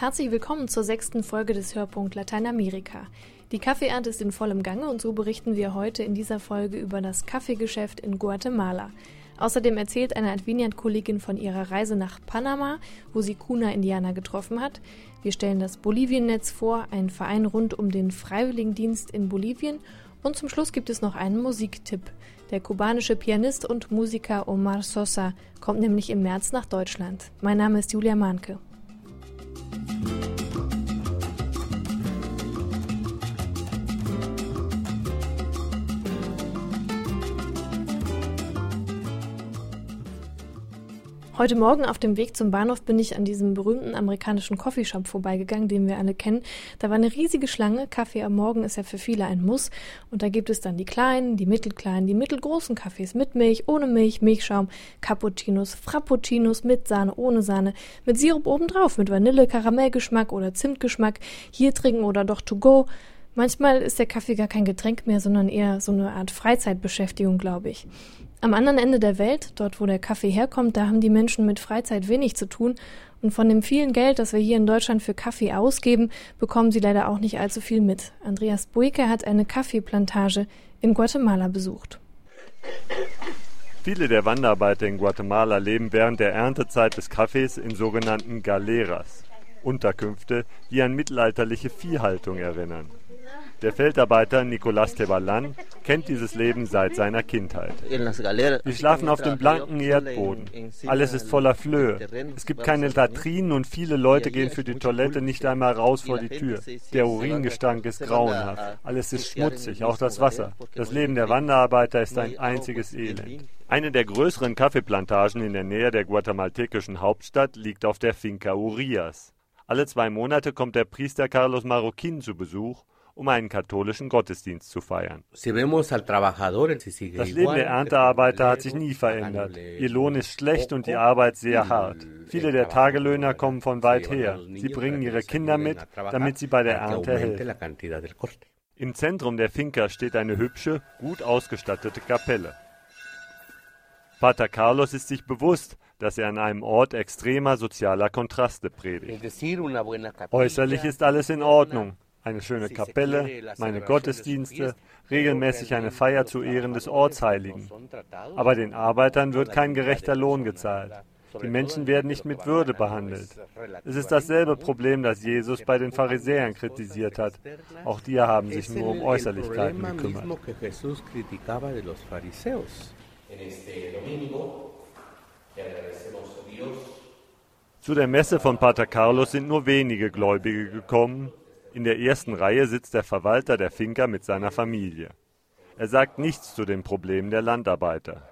Herzlich willkommen zur sechsten Folge des Hörpunkt Lateinamerika. Die Kaffeeernte ist in vollem Gange und so berichten wir heute in dieser Folge über das Kaffeegeschäft in Guatemala. Außerdem erzählt eine Adveniat-Kollegin von ihrer Reise nach Panama, wo sie Kuna-Indianer getroffen hat. Wir stellen das Bolivien-Netz vor, einen Verein rund um den Freiwilligendienst in Bolivien. Und zum Schluss gibt es noch einen Musiktipp. Der kubanische Pianist und Musiker Omar Sosa kommt nämlich im März nach Deutschland. Mein Name ist Julia Mahnke. Bye. Heute Morgen auf dem Weg zum Bahnhof bin ich an diesem berühmten amerikanischen Coffeeshop vorbeigegangen, den wir alle kennen. Da war eine riesige Schlange. Kaffee am Morgen ist ja für viele ein Muss. Und da gibt es dann die kleinen, die mittelkleinen, die mittelgroßen Kaffees mit Milch, ohne Milch, Milchschaum, Cappuccinos, Frappuccinos mit Sahne, ohne Sahne, mit Sirup obendrauf, mit Vanille, Karamellgeschmack oder Zimtgeschmack, hier trinken oder doch to go. Manchmal ist der Kaffee gar kein Getränk mehr, sondern eher so eine Art Freizeitbeschäftigung, glaube ich. Am anderen Ende der Welt, dort wo der Kaffee herkommt, da haben die Menschen mit Freizeit wenig zu tun und von dem vielen Geld, das wir hier in Deutschland für Kaffee ausgeben, bekommen sie leider auch nicht allzu viel mit. Andreas Buike hat eine Kaffeeplantage in Guatemala besucht. Viele der Wanderarbeiter in Guatemala leben während der Erntezeit des Kaffees in sogenannten Galeras, Unterkünfte, die an mittelalterliche Viehhaltung erinnern. Der Feldarbeiter Nicolas Tebalan kennt dieses Leben seit seiner Kindheit. Sie schlafen auf dem blanken Erdboden. Alles ist voller Flöhe. Es gibt keine Latrinen und viele Leute gehen für die Toilette nicht einmal raus vor die Tür. Der Uringestank ist grauenhaft. Alles ist schmutzig, auch das Wasser. Das Leben der Wanderarbeiter ist ein einziges Elend. Eine der größeren Kaffeeplantagen in der Nähe der guatemaltekischen Hauptstadt liegt auf der Finca Urias. Alle zwei Monate kommt der Priester Carlos Marroquin zu Besuch um einen katholischen Gottesdienst zu feiern. Das Leben der Erntearbeiter hat sich nie verändert. Ihr Lohn ist schlecht und die Arbeit sehr hart. Viele der Tagelöhner kommen von weit her. Sie bringen ihre Kinder mit, damit sie bei der Ernte helfen. Im Zentrum der Finca steht eine hübsche, gut ausgestattete Kapelle. Pater Carlos ist sich bewusst, dass er an einem Ort extremer sozialer Kontraste predigt. Äußerlich ist alles in Ordnung eine schöne Kapelle, meine Gottesdienste, regelmäßig eine Feier zu Ehren des Ortsheiligen. Aber den Arbeitern wird kein gerechter Lohn gezahlt. Die Menschen werden nicht mit Würde behandelt. Es ist dasselbe Problem, das Jesus bei den Pharisäern kritisiert hat. Auch die haben sich nur um Äußerlichkeiten gekümmert. Zu der Messe von Pater Carlos sind nur wenige Gläubige gekommen, in der ersten Reihe sitzt der Verwalter der Finca mit seiner Familie. Er sagt nichts zu den Problemen der Landarbeiter.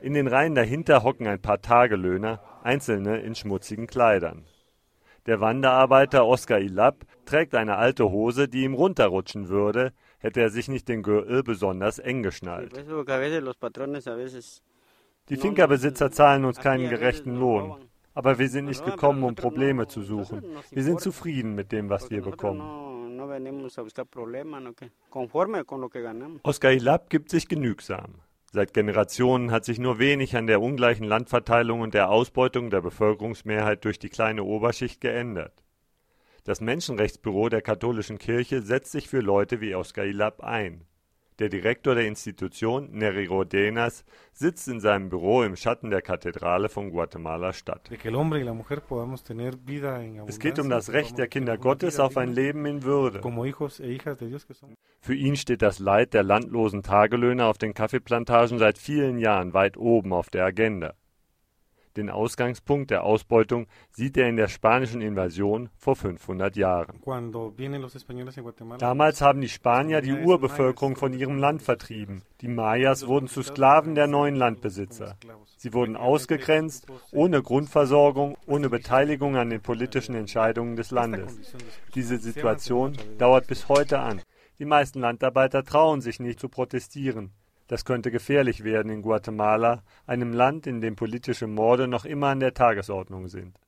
In den Reihen dahinter hocken ein paar Tagelöhner, einzelne in schmutzigen Kleidern. Der Wanderarbeiter Oskar Ilab trägt eine alte Hose, die ihm runterrutschen würde, hätte er sich nicht den Gürtel besonders eng geschnallt. Die Finca-Besitzer zahlen uns keinen gerechten Lohn. Aber wir sind nicht gekommen, um Probleme zu suchen. Wir sind zufrieden mit dem, was wir bekommen. Oscar Hilab gibt sich genügsam. Seit Generationen hat sich nur wenig an der ungleichen Landverteilung und der Ausbeutung der Bevölkerungsmehrheit durch die kleine Oberschicht geändert. Das Menschenrechtsbüro der katholischen Kirche setzt sich für Leute wie Oscar Hilab ein. Der Direktor der Institution, Nery Rodenas, sitzt in seinem Büro im Schatten der Kathedrale von Guatemala-Stadt. Es geht um das Recht der Kinder Gottes auf ein Leben in Würde. E Für ihn steht das Leid der landlosen Tagelöhner auf den Kaffeeplantagen seit vielen Jahren weit oben auf der Agenda. Den Ausgangspunkt der Ausbeutung sieht er in der spanischen Invasion vor 500 Jahren. Damals haben die Spanier die Urbevölkerung von ihrem Land vertrieben. Die Mayas wurden zu Sklaven der neuen Landbesitzer. Sie wurden ausgegrenzt, ohne Grundversorgung, ohne Beteiligung an den politischen Entscheidungen des Landes. Diese Situation dauert bis heute an. Die meisten Landarbeiter trauen sich nicht zu protestieren. Das könnte gefährlich werden in Guatemala, einem Land, in dem politische Morde noch immer an der Tagesordnung sind.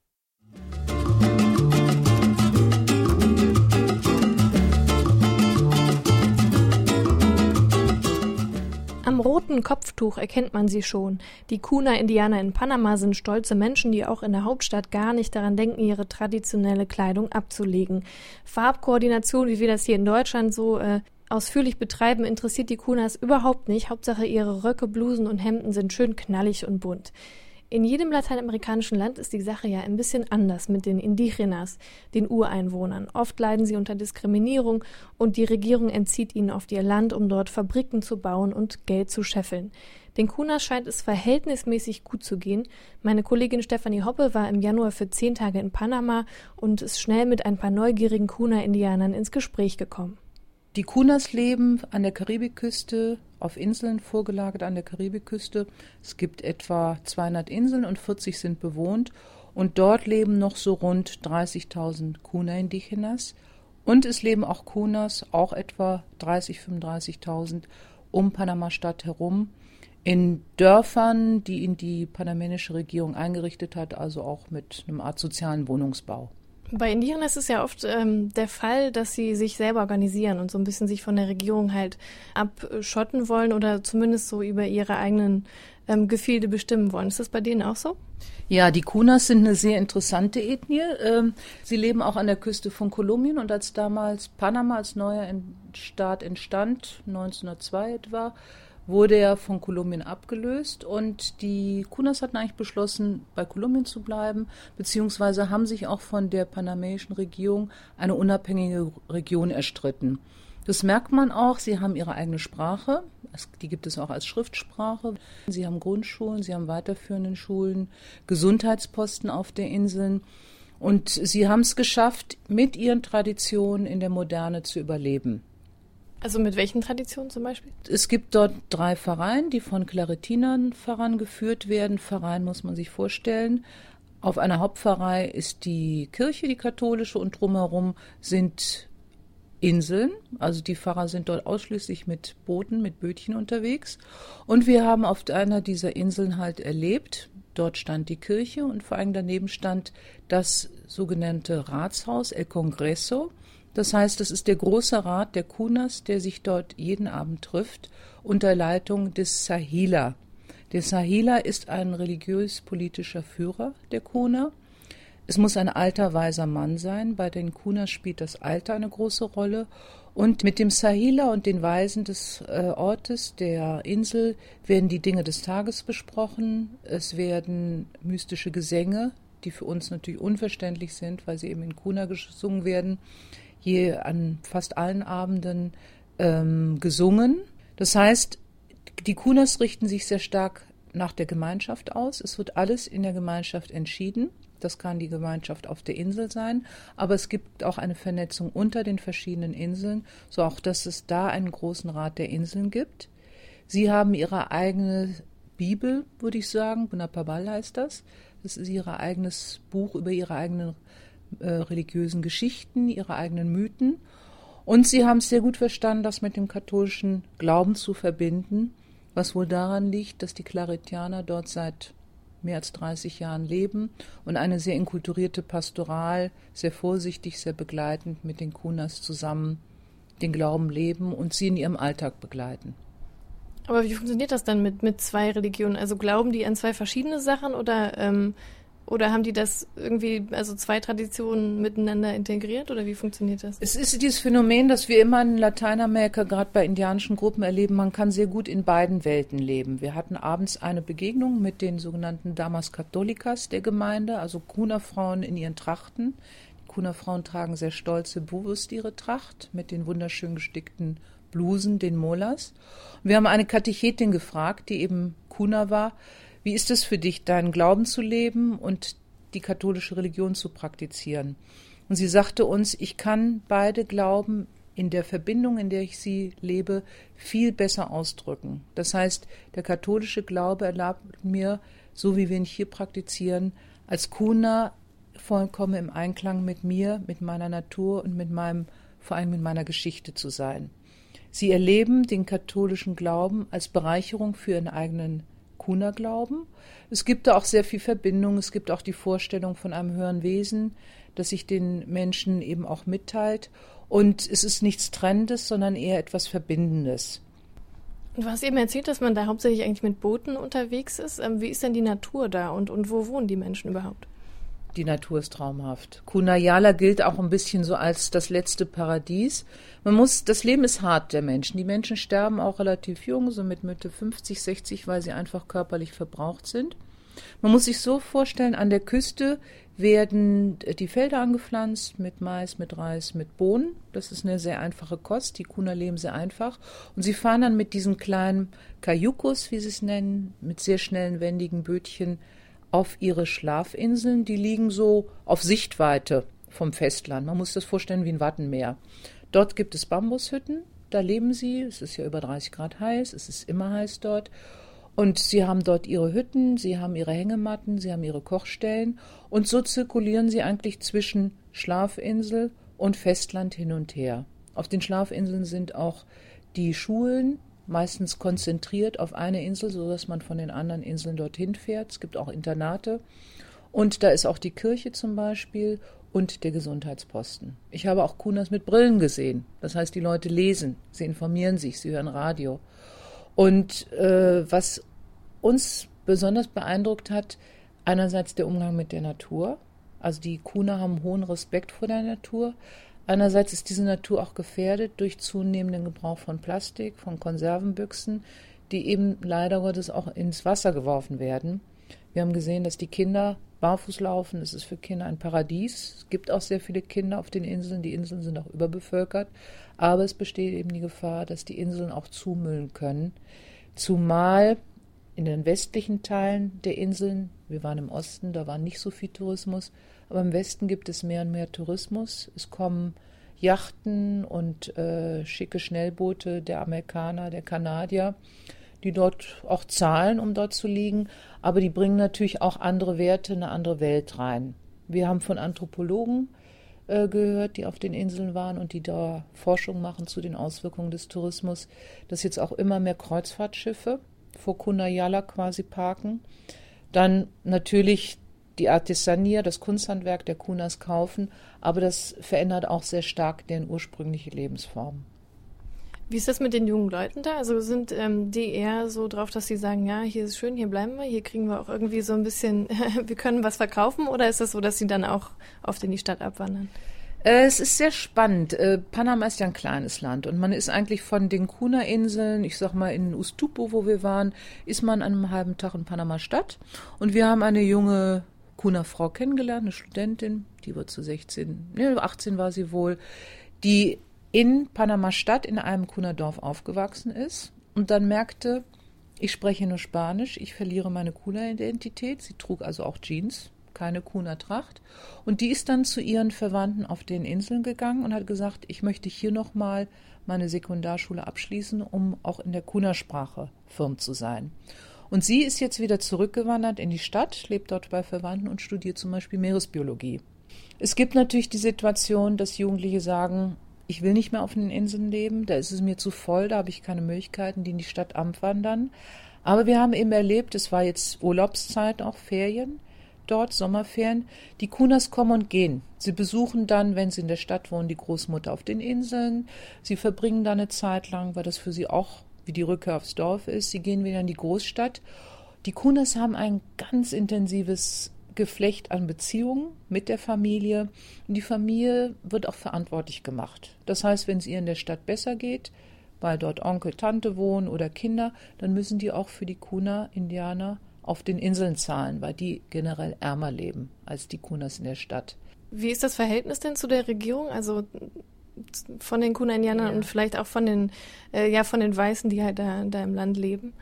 Am roten Kopftuch erkennt man sie schon. Die Kuna-Indianer in Panama sind stolze Menschen, die auch in der Hauptstadt gar nicht daran denken, ihre traditionelle Kleidung abzulegen. Farbkoordination, wie wir das hier in Deutschland so äh, ausführlich betreiben, interessiert die Kunas überhaupt nicht. Hauptsache ihre Röcke, Blusen und Hemden sind schön knallig und bunt. In jedem lateinamerikanischen Land ist die Sache ja ein bisschen anders mit den Indigenas, den Ureinwohnern. Oft leiden sie unter Diskriminierung und die Regierung entzieht ihnen oft ihr Land, um dort Fabriken zu bauen und Geld zu scheffeln. Den Kunas scheint es verhältnismäßig gut zu gehen. Meine Kollegin Stefanie Hoppe war im Januar für zehn Tage in Panama und ist schnell mit ein paar neugierigen Kuna-Indianern ins Gespräch gekommen. Die Kunas leben an der Karibikküste, auf Inseln vorgelagert an der Karibikküste. Es gibt etwa 200 Inseln und 40 sind bewohnt. Und dort leben noch so rund 30.000 Kuna-Indigenas. Und es leben auch Kunas, auch etwa 30.000, 35.000 um Panama-Stadt herum, in Dörfern, die in die panamenische Regierung eingerichtet hat, also auch mit einem Art sozialen Wohnungsbau. Bei Indiern ist es ja oft ähm, der Fall, dass sie sich selber organisieren und so ein bisschen sich von der Regierung halt abschotten wollen oder zumindest so über ihre eigenen ähm, Gefilde bestimmen wollen. Ist das bei denen auch so? Ja, die Kunas sind eine sehr interessante Ethnie. Ähm, sie leben auch an der Küste von Kolumbien und als damals Panama als neuer Staat entstand, 1902 etwa, wurde er von Kolumbien abgelöst und die Kunas hatten eigentlich beschlossen, bei Kolumbien zu bleiben, beziehungsweise haben sich auch von der panamäischen Regierung eine unabhängige Region erstritten. Das merkt man auch, sie haben ihre eigene Sprache, die gibt es auch als Schriftsprache. Sie haben Grundschulen, sie haben weiterführende Schulen, Gesundheitsposten auf der Insel. Und sie haben es geschafft, mit ihren Traditionen in der Moderne zu überleben. Also mit welchen Traditionen zum Beispiel? Es gibt dort drei Pfarreien, die von Klaritinern vorangeführt werden. Pfarreien muss man sich vorstellen. Auf einer Hauptpfarrei ist die Kirche, die katholische, und drumherum sind Inseln. Also die Pfarrer sind dort ausschließlich mit Booten, mit Bötchen unterwegs. Und wir haben auf einer dieser Inseln halt erlebt, dort stand die Kirche und vor allem daneben stand das sogenannte Ratshaus El Congreso. Das heißt, es ist der große Rat der Kunas, der sich dort jeden Abend trifft, unter Leitung des Sahila. Der Sahila ist ein religiös-politischer Führer der Kuna. Es muss ein alter, weiser Mann sein. Bei den Kunas spielt das Alter eine große Rolle. Und mit dem Sahila und den Weisen des äh, Ortes, der Insel, werden die Dinge des Tages besprochen. Es werden mystische Gesänge, die für uns natürlich unverständlich sind, weil sie eben in Kuna gesungen werden, je an fast allen Abenden ähm, gesungen. Das heißt, die Kunas richten sich sehr stark nach der Gemeinschaft aus. Es wird alles in der Gemeinschaft entschieden. Das kann die Gemeinschaft auf der Insel sein, aber es gibt auch eine Vernetzung unter den verschiedenen Inseln, so auch, dass es da einen großen Rat der Inseln gibt. Sie haben ihre eigene Bibel, würde ich sagen, Bunapabal heißt das. Das ist ihr eigenes Buch über ihre eigenen äh, religiösen Geschichten, ihre eigenen Mythen. Und sie haben es sehr gut verstanden, das mit dem katholischen Glauben zu verbinden, was wohl daran liegt, dass die Claretianer dort seit mehr als 30 Jahren leben und eine sehr inkulturierte Pastoral, sehr vorsichtig, sehr begleitend mit den Kunas zusammen den Glauben leben und sie in ihrem Alltag begleiten. Aber wie funktioniert das dann mit, mit zwei Religionen? Also glauben die an zwei verschiedene Sachen oder ähm, oder haben die das irgendwie, also zwei Traditionen miteinander integriert oder wie funktioniert das? Es ist dieses Phänomen, das wir immer in Lateinamerika, gerade bei indianischen Gruppen erleben, man kann sehr gut in beiden Welten leben. Wir hatten abends eine Begegnung mit den sogenannten Damas Catholicas der Gemeinde, also Kuna-Frauen in ihren Trachten. Die Kuna-Frauen tragen sehr stolze, bewusst ihre Tracht mit den wunderschön gestickten Blusen, den Molas. Wir haben eine Katechetin gefragt, die eben Kuna war, wie ist es für dich, deinen Glauben zu leben und die katholische Religion zu praktizieren? Und sie sagte uns, ich kann beide Glauben in der Verbindung, in der ich sie lebe, viel besser ausdrücken. Das heißt, der katholische Glaube erlaubt mir, so wie wir ihn hier praktizieren, als Kuna vollkommen im Einklang mit mir, mit meiner Natur und mit meinem, vor allem mit meiner Geschichte zu sein. Sie erleben den katholischen Glauben als Bereicherung für ihren eigenen Kuna glauben. Es gibt da auch sehr viel Verbindung. Es gibt auch die Vorstellung von einem höheren Wesen, das sich den Menschen eben auch mitteilt. Und es ist nichts Trennendes, sondern eher etwas Verbindendes. Du hast eben erzählt, dass man da hauptsächlich eigentlich mit Booten unterwegs ist. Ähm, wie ist denn die Natur da und, und wo wohnen die Menschen überhaupt? Die Natur ist traumhaft. Kunayala gilt auch ein bisschen so als das letzte Paradies. Man muss, das Leben ist hart der Menschen. Die Menschen sterben auch relativ jung, so mit Mitte 50, 60, weil sie einfach körperlich verbraucht sind. Man muss sich so vorstellen, an der Küste werden die Felder angepflanzt mit Mais, mit Reis, mit Bohnen. Das ist eine sehr einfache Kost. Die Kuna leben sehr einfach. Und sie fahren dann mit diesen kleinen Kajukos, wie sie es nennen, mit sehr schnellen, wendigen Bötchen auf ihre Schlafinseln. Die liegen so auf Sichtweite vom Festland. Man muss das vorstellen wie ein Wattenmeer. Dort gibt es Bambushütten. Da leben sie. Es ist ja über 30 Grad heiß. Es ist immer heiß dort. Und sie haben dort ihre Hütten, sie haben ihre Hängematten, sie haben ihre Kochstellen und so zirkulieren sie eigentlich zwischen Schlafinsel und Festland hin und her. Auf den Schlafinseln sind auch die Schulen meistens konzentriert auf eine Insel, sodass man von den anderen Inseln dorthin fährt. Es gibt auch Internate. Und da ist auch die Kirche zum Beispiel und der Gesundheitsposten. Ich habe auch Kunas mit Brillen gesehen. Das heißt, die Leute lesen, sie informieren sich, sie hören Radio. Und äh, was uns besonders beeindruckt hat, einerseits der Umgang mit der Natur. Also die Kuna haben hohen Respekt vor der Natur. Einerseits ist diese Natur auch gefährdet durch zunehmenden Gebrauch von Plastik, von Konservenbüchsen, die eben leider Gottes auch ins Wasser geworfen werden. Wir haben gesehen, dass die Kinder barfuß laufen. Es ist für Kinder ein Paradies. Es gibt auch sehr viele Kinder auf den Inseln. Die Inseln sind auch überbevölkert. Aber es besteht eben die Gefahr, dass die Inseln auch zumüllen können. Zumal in den westlichen Teilen der Inseln, wir waren im Osten, da war nicht so viel Tourismus, aber im Westen gibt es mehr und mehr Tourismus. Es kommen Yachten und äh, schicke Schnellboote der Amerikaner, der Kanadier, die dort auch zahlen, um dort zu liegen, aber die bringen natürlich auch andere Werte, eine andere Welt rein. Wir haben von Anthropologen äh, gehört, die auf den Inseln waren und die da Forschung machen zu den Auswirkungen des Tourismus, dass jetzt auch immer mehr Kreuzfahrtschiffe vor Kunayala quasi parken. Dann natürlich die Artisanier, das Kunsthandwerk der Kunas kaufen, aber das verändert auch sehr stark deren ursprüngliche Lebensform. Wie ist das mit den jungen Leuten da? Also sind ähm, die eher so drauf, dass sie sagen, ja, hier ist schön, hier bleiben wir, hier kriegen wir auch irgendwie so ein bisschen, wir können was verkaufen? Oder ist das so, dass sie dann auch oft in die Stadt abwandern? Äh, es ist sehr spannend. Äh, Panama ist ja ein kleines Land und man ist eigentlich von den Kuna-Inseln, ich sag mal in Ustupo, wo wir waren, ist man an einem halben Tag in Panama Stadt und wir haben eine junge Kuna-Frau kennengelernt, eine Studentin, die wird zu 16, ne, 18 war sie wohl, die in Panama Stadt in einem Kuna-Dorf aufgewachsen ist und dann merkte, ich spreche nur Spanisch, ich verliere meine Kuna-Identität. Sie trug also auch Jeans, keine Kuna Tracht. Und die ist dann zu ihren Verwandten auf den Inseln gegangen und hat gesagt, ich möchte hier nochmal meine Sekundarschule abschließen, um auch in der Kuna-Sprache firm zu sein. Und sie ist jetzt wieder zurückgewandert in die Stadt, lebt dort bei Verwandten und studiert zum Beispiel Meeresbiologie. Es gibt natürlich die Situation, dass Jugendliche sagen, ich will nicht mehr auf den Inseln leben, da ist es mir zu voll, da habe ich keine Möglichkeiten, die in die Stadt abwandern. Aber wir haben eben erlebt, es war jetzt Urlaubszeit, auch Ferien, dort, Sommerferien. Die Kunas kommen und gehen. Sie besuchen dann, wenn sie in der Stadt wohnen, die Großmutter auf den Inseln. Sie verbringen da eine Zeit lang, weil das für sie auch wie die Rückkehr aufs Dorf ist. Sie gehen wieder in die Großstadt. Die Kunas haben ein ganz intensives Geflecht an Beziehungen mit der Familie. Und die Familie wird auch verantwortlich gemacht. Das heißt, wenn es ihr in der Stadt besser geht, weil dort Onkel, Tante wohnen oder Kinder, dann müssen die auch für die Kuna-Indianer auf den Inseln zahlen, weil die generell ärmer leben als die Kunas in der Stadt. Wie ist das Verhältnis denn zu der Regierung? Also von den Kuna-Indianern ja. und vielleicht auch von den, äh, ja, von den Weißen, die halt da, da im Land leben?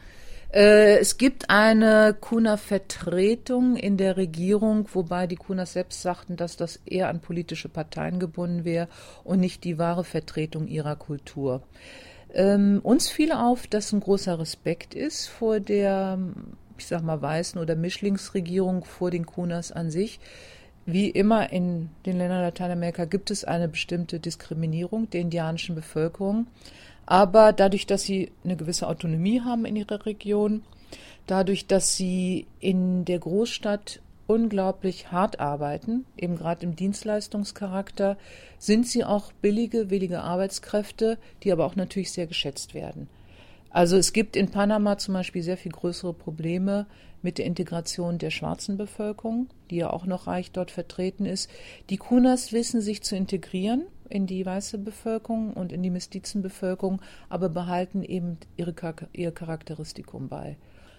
Äh, es gibt eine Kuna-Vertretung in der Regierung, wobei die Kunas selbst sagten, dass das eher an politische Parteien gebunden wäre und nicht die wahre Vertretung ihrer Kultur. Ähm, uns fiel auf, dass ein großer Respekt ist vor der ich sag mal, weißen oder Mischlingsregierung vor den Kunas an sich. Wie immer in den Ländern Lateinamerika gibt es eine bestimmte Diskriminierung der indianischen Bevölkerung. Aber dadurch, dass sie eine gewisse Autonomie haben in ihrer Region, dadurch, dass sie in der Großstadt unglaublich hart arbeiten, eben gerade im Dienstleistungscharakter, sind sie auch billige, willige Arbeitskräfte, die aber auch natürlich sehr geschätzt werden. Also es gibt in Panama zum Beispiel sehr viel größere Probleme mit der Integration der schwarzen Bevölkerung, die ja auch noch reich dort vertreten ist. Die Kunas wissen sich zu integrieren in die weiße Bevölkerung und in die Mestizenbevölkerung, aber behalten eben ihre, ihr Charakteristikum bei.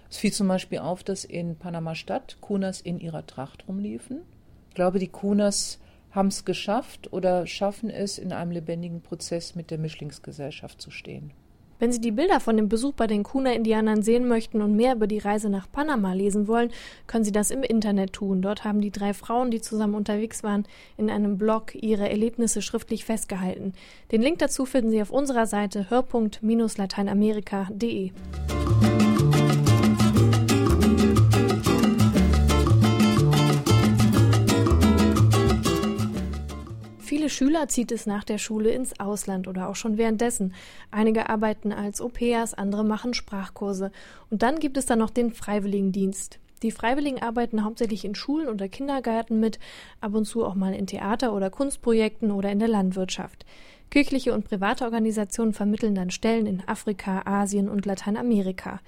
Es fiel zum Beispiel auf, dass in Panama-Stadt Kunas in ihrer Tracht rumliefen. Ich glaube, die Kunas haben es geschafft oder schaffen es, in einem lebendigen Prozess mit der Mischlingsgesellschaft zu stehen. Wenn Sie die Bilder von dem Besuch bei den Kuna-Indianern sehen möchten und mehr über die Reise nach Panama lesen wollen, können Sie das im Internet tun. Dort haben die drei Frauen, die zusammen unterwegs waren, in einem Blog ihre Erlebnisse schriftlich festgehalten. Den Link dazu finden Sie auf unserer Seite hörpunkt-lateinamerika.de. Viele Schüler zieht es nach der Schule ins Ausland oder auch schon währenddessen. Einige arbeiten als Au-pairs, andere machen Sprachkurse. Und dann gibt es da noch den Freiwilligendienst. Die Freiwilligen arbeiten hauptsächlich in Schulen oder Kindergärten mit, ab und zu auch mal in Theater- oder Kunstprojekten oder in der Landwirtschaft. Kirchliche und private Organisationen vermitteln dann Stellen in Afrika, Asien und Lateinamerika.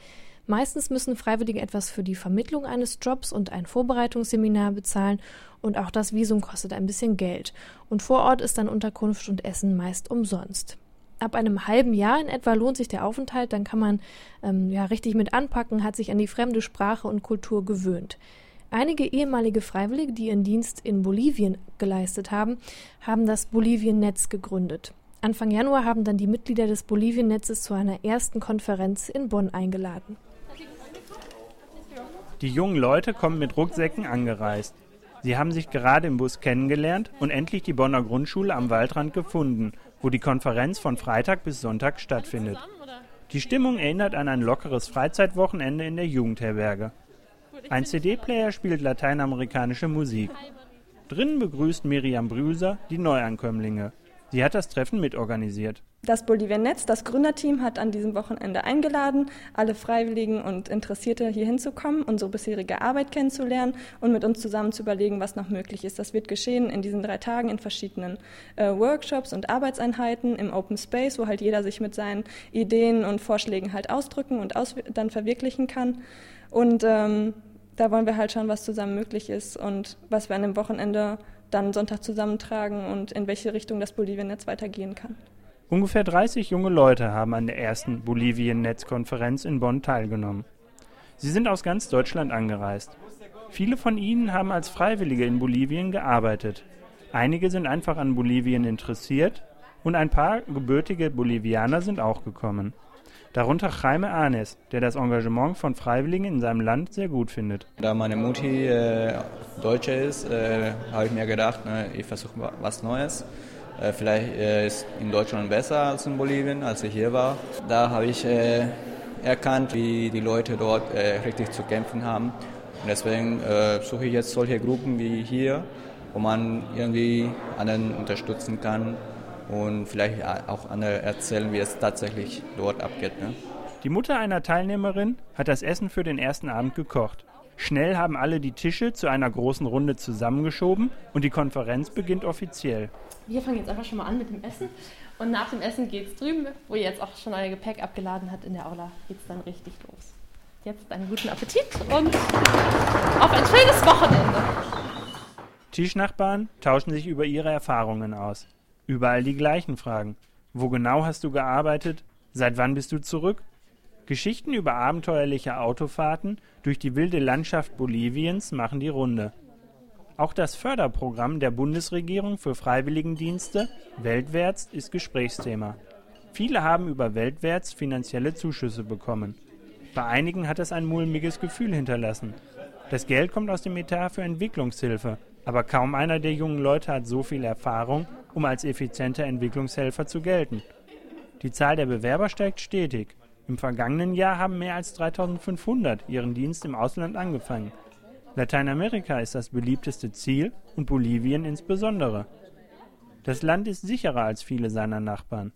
Meistens müssen Freiwillige etwas für die Vermittlung eines Jobs und ein Vorbereitungsseminar bezahlen und auch das Visum kostet ein bisschen Geld. Und vor Ort ist dann Unterkunft und Essen meist umsonst. Ab einem halben Jahr in etwa lohnt sich der Aufenthalt, dann kann man ähm, ja richtig mit anpacken, hat sich an die fremde Sprache und Kultur gewöhnt. Einige ehemalige Freiwillige, die ihren Dienst in Bolivien geleistet haben, haben das Bolivien-Netz gegründet. Anfang Januar haben dann die Mitglieder des Bolivien-Netzes zu einer ersten Konferenz in Bonn eingeladen. Die jungen Leute kommen mit Rucksäcken angereist. Sie haben sich gerade im Bus kennengelernt und endlich die Bonner Grundschule am Waldrand gefunden, wo die Konferenz von Freitag bis Sonntag stattfindet. Die Stimmung erinnert an ein lockeres Freizeitwochenende in der Jugendherberge. Ein CD-Player spielt lateinamerikanische Musik. Drinnen begrüßt Miriam Brüser die Neuankömmlinge. Sie hat das Treffen mitorganisiert. Das Bolivien Netz, das Gründerteam, hat an diesem Wochenende eingeladen, alle Freiwilligen und Interessierte hier hinzukommen, unsere bisherige Arbeit kennenzulernen und mit uns zusammen zu überlegen, was noch möglich ist. Das wird geschehen in diesen drei Tagen in verschiedenen äh, Workshops und Arbeitseinheiten im Open Space, wo halt jeder sich mit seinen Ideen und Vorschlägen halt ausdrücken und aus dann verwirklichen kann. Und ähm, da wollen wir halt schauen, was zusammen möglich ist und was wir an dem Wochenende dann Sonntag zusammentragen und in welche Richtung das Bolivien-Netz weitergehen kann. Ungefähr 30 junge Leute haben an der ersten Bolivien-Netzkonferenz in Bonn teilgenommen. Sie sind aus ganz Deutschland angereist. Viele von ihnen haben als Freiwillige in Bolivien gearbeitet. Einige sind einfach an Bolivien interessiert und ein paar gebürtige Bolivianer sind auch gekommen. Darunter Jaime Anes, der das Engagement von Freiwilligen in seinem Land sehr gut findet. Da meine Mutti äh, Deutsche ist, äh, habe ich mir gedacht, ne, ich versuche was Neues. Äh, vielleicht äh, ist in Deutschland besser als in Bolivien, als ich hier war. Da habe ich äh, erkannt, wie die Leute dort äh, richtig zu kämpfen haben. Und deswegen suche ich jetzt solche Gruppen wie hier, wo man irgendwie anderen unterstützen kann und vielleicht auch andere erzählen, wie es tatsächlich dort abgeht. Ne? Die Mutter einer Teilnehmerin hat das Essen für den ersten Abend gekocht. Schnell haben alle die Tische zu einer großen Runde zusammengeschoben und die Konferenz beginnt offiziell. Wir fangen jetzt einfach schon mal an mit dem Essen und nach dem Essen geht es drüben, wo ihr jetzt auch schon euer Gepäck abgeladen habt in der Aula, geht es dann richtig los. Jetzt einen guten Appetit und auf ein schönes Wochenende. Tischnachbarn tauschen sich über ihre Erfahrungen aus. Überall die gleichen Fragen. Wo genau hast du gearbeitet? Seit wann bist du zurück? Geschichten über abenteuerliche Autofahrten durch die wilde Landschaft Boliviens machen die Runde. Auch das Förderprogramm der Bundesregierung für Freiwilligendienste Weltwärts ist Gesprächsthema. Viele haben über Weltwärts finanzielle Zuschüsse bekommen. Bei einigen hat es ein mulmiges Gefühl hinterlassen. Das Geld kommt aus dem Etat für Entwicklungshilfe, aber kaum einer der jungen Leute hat so viel Erfahrung, um als effizienter Entwicklungshelfer zu gelten. Die Zahl der Bewerber steigt stetig. Im vergangenen Jahr haben mehr als 3500 ihren Dienst im Ausland angefangen. Lateinamerika ist das beliebteste Ziel und Bolivien insbesondere. Das Land ist sicherer als viele seiner Nachbarn.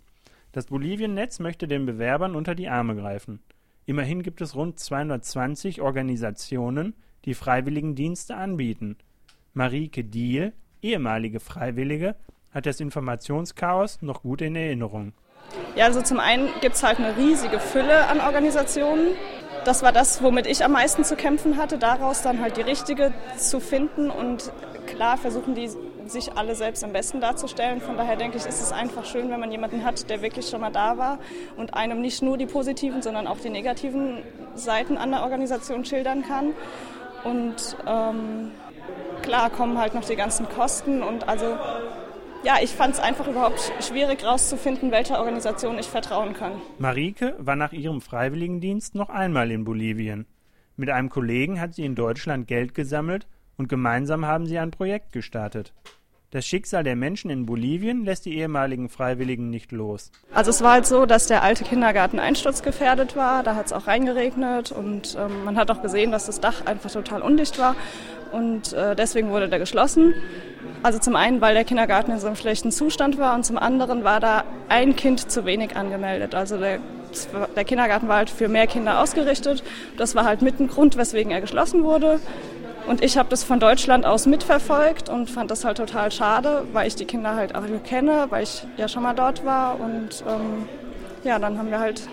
Das Bolivien-Netz möchte den Bewerbern unter die Arme greifen. Immerhin gibt es rund 220 Organisationen, die Freiwilligendienste anbieten. Marieke Diel, ehemalige Freiwillige, hat das Informationschaos noch gut in Erinnerung. Ja, also zum einen gibt es halt eine riesige Fülle an Organisationen. Das war das, womit ich am meisten zu kämpfen hatte, daraus dann halt die richtige zu finden und klar versuchen die sich alle selbst am besten darzustellen. Von daher denke ich, ist es einfach schön, wenn man jemanden hat, der wirklich schon mal da war und einem nicht nur die positiven, sondern auch die negativen Seiten an der Organisation schildern kann. Und ähm, klar kommen halt noch die ganzen Kosten und also ja, ich fand es einfach überhaupt schwierig herauszufinden, welcher Organisation ich vertrauen kann. Marike war nach ihrem Freiwilligendienst noch einmal in Bolivien. Mit einem Kollegen hat sie in Deutschland Geld gesammelt und gemeinsam haben sie ein Projekt gestartet. Das Schicksal der Menschen in Bolivien lässt die ehemaligen Freiwilligen nicht los. Also es war halt so, dass der alte Kindergarten einsturzgefährdet war. Da hat es auch reingeregnet und ähm, man hat auch gesehen, dass das Dach einfach total undicht war und äh, deswegen wurde der geschlossen. Also zum einen, weil der Kindergarten in so einem schlechten Zustand war und zum anderen war da ein Kind zu wenig angemeldet. Also der, der Kindergarten war halt für mehr Kinder ausgerichtet. Das war halt mit ein Grund, weswegen er geschlossen wurde. Und ich habe das von Deutschland aus mitverfolgt und fand das halt total schade, weil ich die Kinder halt auch kenne, weil ich ja schon mal dort war. Und ähm, ja, dann haben wir halt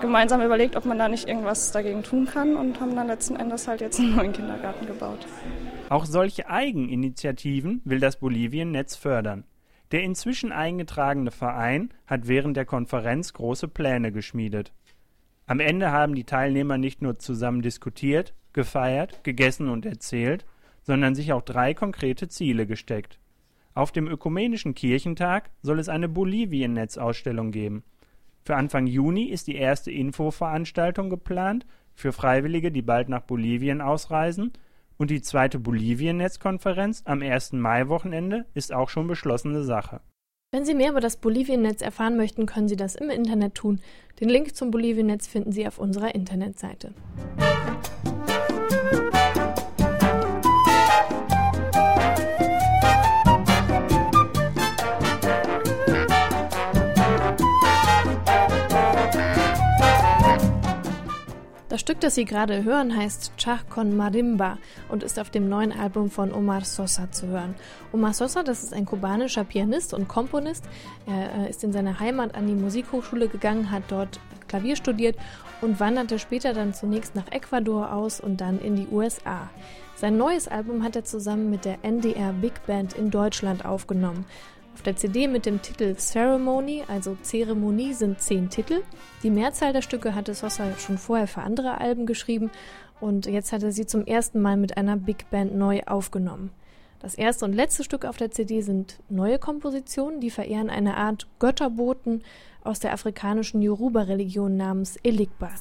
gemeinsam überlegt, ob man da nicht irgendwas dagegen tun kann und haben dann letzten Endes halt jetzt einen neuen Kindergarten gebaut. Auch solche Eigeninitiativen will das Bolivien-Netz fördern. Der inzwischen eingetragene Verein hat während der Konferenz große Pläne geschmiedet. Am Ende haben die Teilnehmer nicht nur zusammen diskutiert, gefeiert, gegessen und erzählt, sondern sich auch drei konkrete Ziele gesteckt. Auf dem Ökumenischen Kirchentag soll es eine Bolivien-Netzausstellung geben. Für Anfang Juni ist die erste Infoveranstaltung geplant für Freiwillige, die bald nach Bolivien ausreisen und die zweite Bolivien-Netzkonferenz am 1. Mai-Wochenende ist auch schon beschlossene Sache. Wenn Sie mehr über das Bolivien-Netz erfahren möchten, können Sie das im Internet tun. Den Link zum Bolivien-Netz finden Sie auf unserer Internetseite. Das Stück, das Sie gerade hören, heißt Chach con Marimba und ist auf dem neuen Album von Omar Sosa zu hören. Omar Sosa, das ist ein kubanischer Pianist und Komponist. Er äh, ist in seine Heimat an die Musikhochschule gegangen, hat dort Klavier studiert und wanderte später dann zunächst nach Ecuador aus und dann in die USA. Sein neues Album hat er zusammen mit der NDR Big Band in Deutschland aufgenommen. Auf der CD mit dem Titel Ceremony, also Zeremonie, sind zehn Titel. Die Mehrzahl der Stücke hatte Sosa schon vorher für andere Alben geschrieben und jetzt hat er sie zum ersten Mal mit einer Big Band neu aufgenommen. Das erste und letzte Stück auf der CD sind neue Kompositionen, die verehren eine Art Götterboten aus der afrikanischen Yoruba-Religion namens Eligba.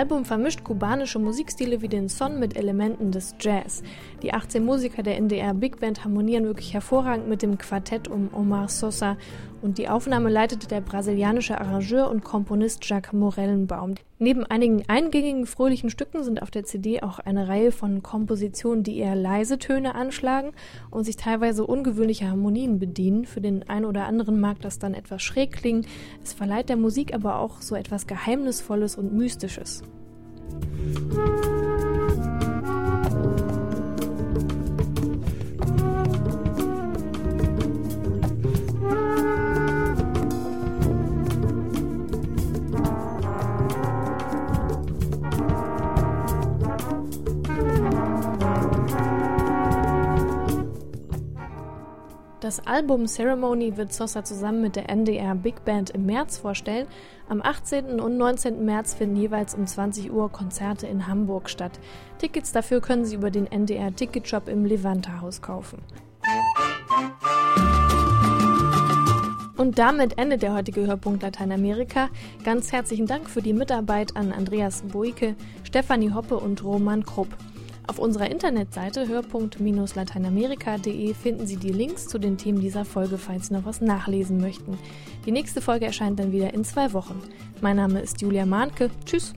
Album vermischt kubanische Musikstile wie den Son mit Elementen des Jazz. Die 18 Musiker der NDR Big Band harmonieren wirklich hervorragend mit dem Quartett um Omar Sosa und die Aufnahme leitete der brasilianische Arrangeur und Komponist Jacques Morellenbaum. Neben einigen eingängigen fröhlichen Stücken sind auf der CD auch eine Reihe von Kompositionen, die eher leise Töne anschlagen und sich teilweise ungewöhnliche Harmonien bedienen. Für den einen oder anderen mag das dann etwas schräg klingen. Es verleiht der Musik aber auch so etwas Geheimnisvolles und Mystisches. Thank you. Das Album Ceremony wird Sosa zusammen mit der NDR Big Band im März vorstellen. Am 18. und 19. März finden jeweils um 20 Uhr Konzerte in Hamburg statt. Tickets dafür können Sie über den NDR Ticketshop im Levante Haus kaufen. Und damit endet der heutige Hörpunkt Lateinamerika. Ganz herzlichen Dank für die Mitarbeit an Andreas Boike, Stefanie Hoppe und Roman Krupp. Auf unserer Internetseite hörpunkt-lateinamerika.de finden Sie die Links zu den Themen dieser Folge, falls Sie noch was nachlesen möchten. Die nächste Folge erscheint dann wieder in zwei Wochen. Mein Name ist Julia Mahnke. Tschüss.